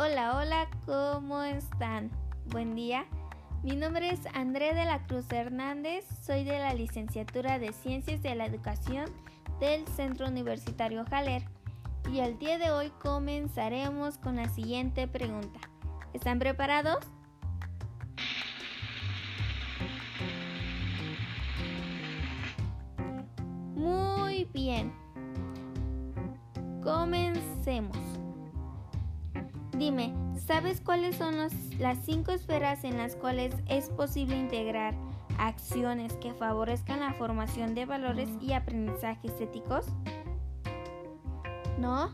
Hola, hola, ¿cómo están? Buen día. Mi nombre es André de la Cruz Hernández, soy de la licenciatura de Ciencias de la Educación del Centro Universitario Jaler y el día de hoy comenzaremos con la siguiente pregunta. ¿Están preparados? Muy bien. Comencemos. Dime, ¿sabes cuáles son las cinco esferas en las cuales es posible integrar acciones que favorezcan la formación de valores y aprendizajes éticos? ¿No?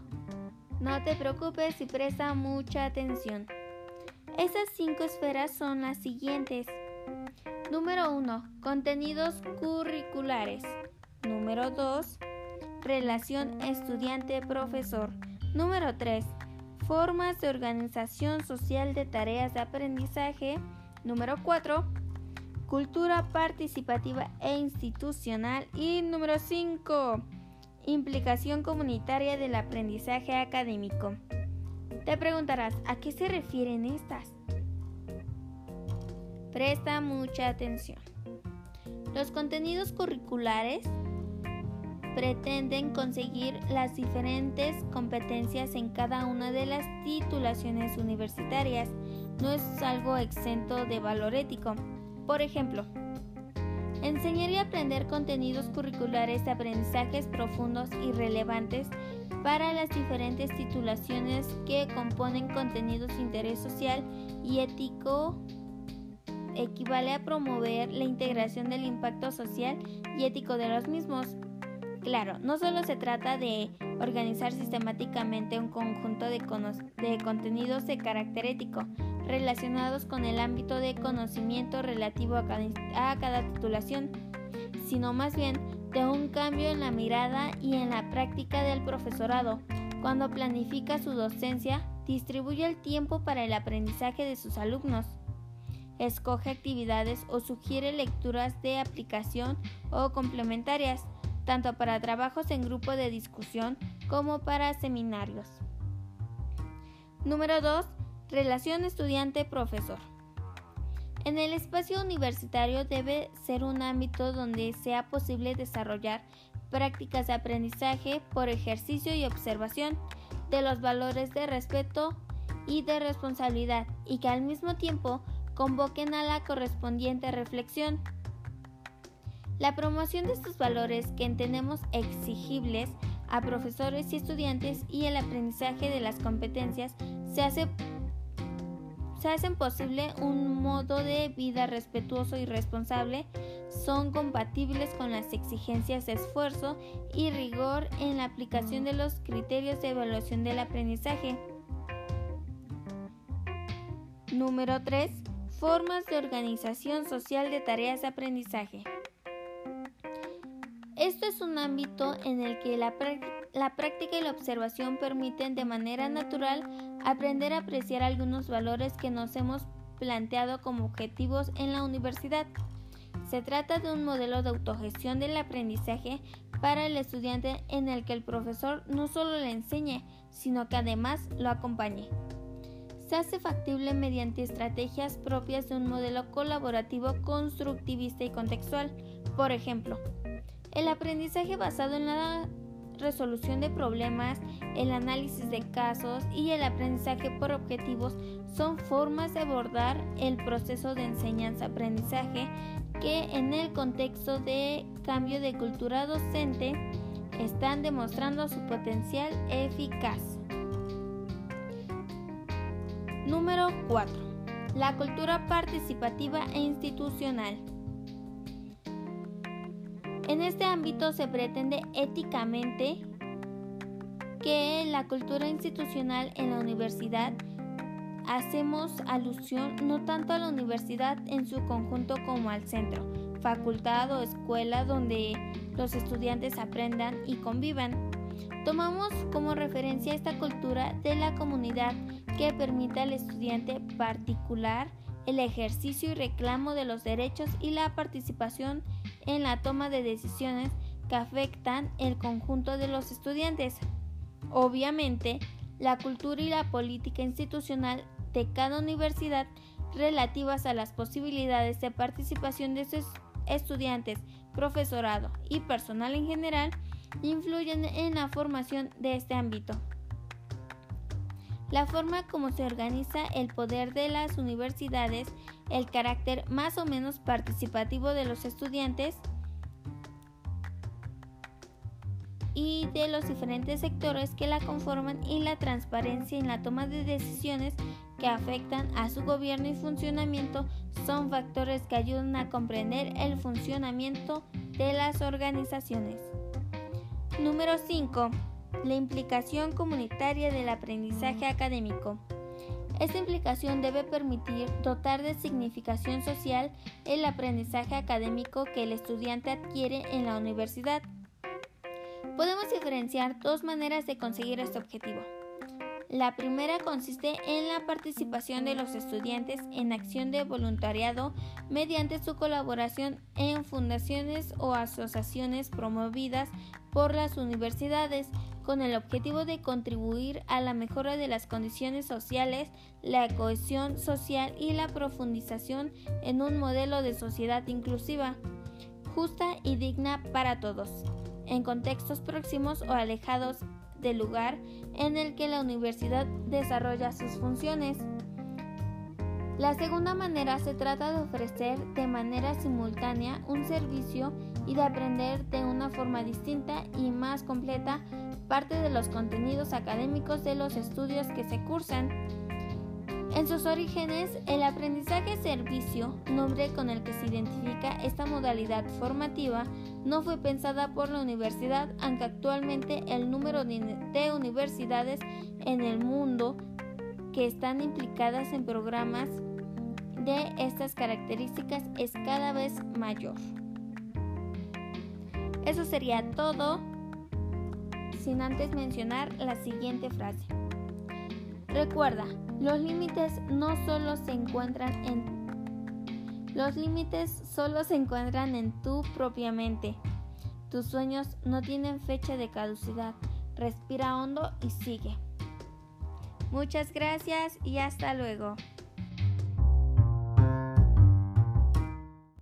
No te preocupes y presta mucha atención. Esas cinco esferas son las siguientes. Número 1. Contenidos curriculares. Número 2. Relación estudiante-profesor. Número 3. Formas de organización social de tareas de aprendizaje. Número 4. Cultura participativa e institucional. Y número 5. Implicación comunitaria del aprendizaje académico. Te preguntarás, ¿a qué se refieren estas? Presta mucha atención. Los contenidos curriculares pretenden conseguir las diferentes competencias en cada una de las titulaciones universitarias. No es algo exento de valor ético. Por ejemplo, enseñar y aprender contenidos curriculares de aprendizajes profundos y relevantes para las diferentes titulaciones que componen contenidos de interés social y ético equivale a promover la integración del impacto social y ético de los mismos. Claro, no solo se trata de organizar sistemáticamente un conjunto de, contenidos de carácter ético relacionados con el ámbito de conocimiento relativo a cada titulación, sino más bien de un cambio en la mirada y en la práctica del profesorado. Cuando planifica su docencia, distribuye el tiempo para el aprendizaje de sus alumnos escoge actividades o sugiere lecturas de aplicación o complementarias tanto para trabajos en grupo de discusión como para seminarios. Número 2. Relación estudiante-profesor. En el espacio universitario debe ser un ámbito donde sea posible desarrollar prácticas de aprendizaje por ejercicio y observación de los valores de respeto y de responsabilidad y que al mismo tiempo convoquen a la correspondiente reflexión. La promoción de estos valores que entendemos exigibles a profesores y estudiantes y el aprendizaje de las competencias se hace se hacen posible un modo de vida respetuoso y responsable, son compatibles con las exigencias de esfuerzo y rigor en la aplicación de los criterios de evaluación del aprendizaje. Número 3. Formas de organización social de tareas de aprendizaje. Esto es un ámbito en el que la, práctica y la observación permiten de manera natural aprender a apreciar algunos valores que nos hemos planteado como objetivos en la universidad. Se trata de un modelo de autogestión del aprendizaje para el estudiante en el que el profesor no solo le enseñe, sino que además lo acompañe. Se hace factible mediante estrategias propias de un modelo colaborativo, constructivista y contextual. Por ejemplo, el aprendizaje basado en la resolución de problemas, el análisis de casos y el aprendizaje por objetivos son formas de abordar el proceso de enseñanza-aprendizaje que en el contexto de cambio de cultura docente están demostrando su potencial eficaz. Número 4. La cultura participativa e institucional. En este ámbito se pretende éticamente que la cultura institucional en la universidad hacemos alusión no tanto a la universidad en su conjunto como al centro, facultad o escuela donde los estudiantes aprendan y convivan. Tomamos como referencia esta cultura de la comunidad que permite al estudiante particular el ejercicio y reclamo de los derechos y la participación en la toma de decisiones que afectan el conjunto de los estudiantes. Obviamente, la cultura y la política institucional de cada universidad relativas a las posibilidades de participación de sus estudiantes, profesorado y personal en general influyen en la formación de este ámbito. La forma como se organiza el poder de las universidades, el carácter más o menos participativo de los estudiantes y de los diferentes sectores que la conforman y la transparencia en la toma de decisiones que afectan a su gobierno y funcionamiento son factores que ayudan a comprender el funcionamiento de las organizaciones. Número 5. La implicación comunitaria del aprendizaje académico. Esta implicación debe permitir dotar de significación social el aprendizaje académico que el estudiante adquiere en la universidad. Podemos diferenciar dos maneras de conseguir este objetivo. La primera consiste en la participación de los estudiantes en acción de voluntariado mediante su colaboración en fundaciones o asociaciones promovidas por las universidades con el objetivo de contribuir a la mejora de las condiciones sociales, la cohesión social y la profundización en un modelo de sociedad inclusiva, justa y digna para todos, en contextos próximos o alejados del lugar en el que la universidad desarrolla sus funciones. La segunda manera se trata de ofrecer de manera simultánea un servicio y de aprender de una forma distinta y más completa parte de los contenidos académicos de los estudios que se cursan. En sus orígenes, el aprendizaje servicio, nombre con el que se identifica esta modalidad formativa, no fue pensada por la universidad, aunque actualmente el número de universidades en el mundo que están implicadas en programas de estas características es cada vez mayor. Eso sería todo, sin antes mencionar la siguiente frase. Recuerda, los límites no solo se encuentran en los límites solo se encuentran en tu propia mente. Tus sueños no tienen fecha de caducidad. Respira hondo y sigue. Muchas gracias y hasta luego.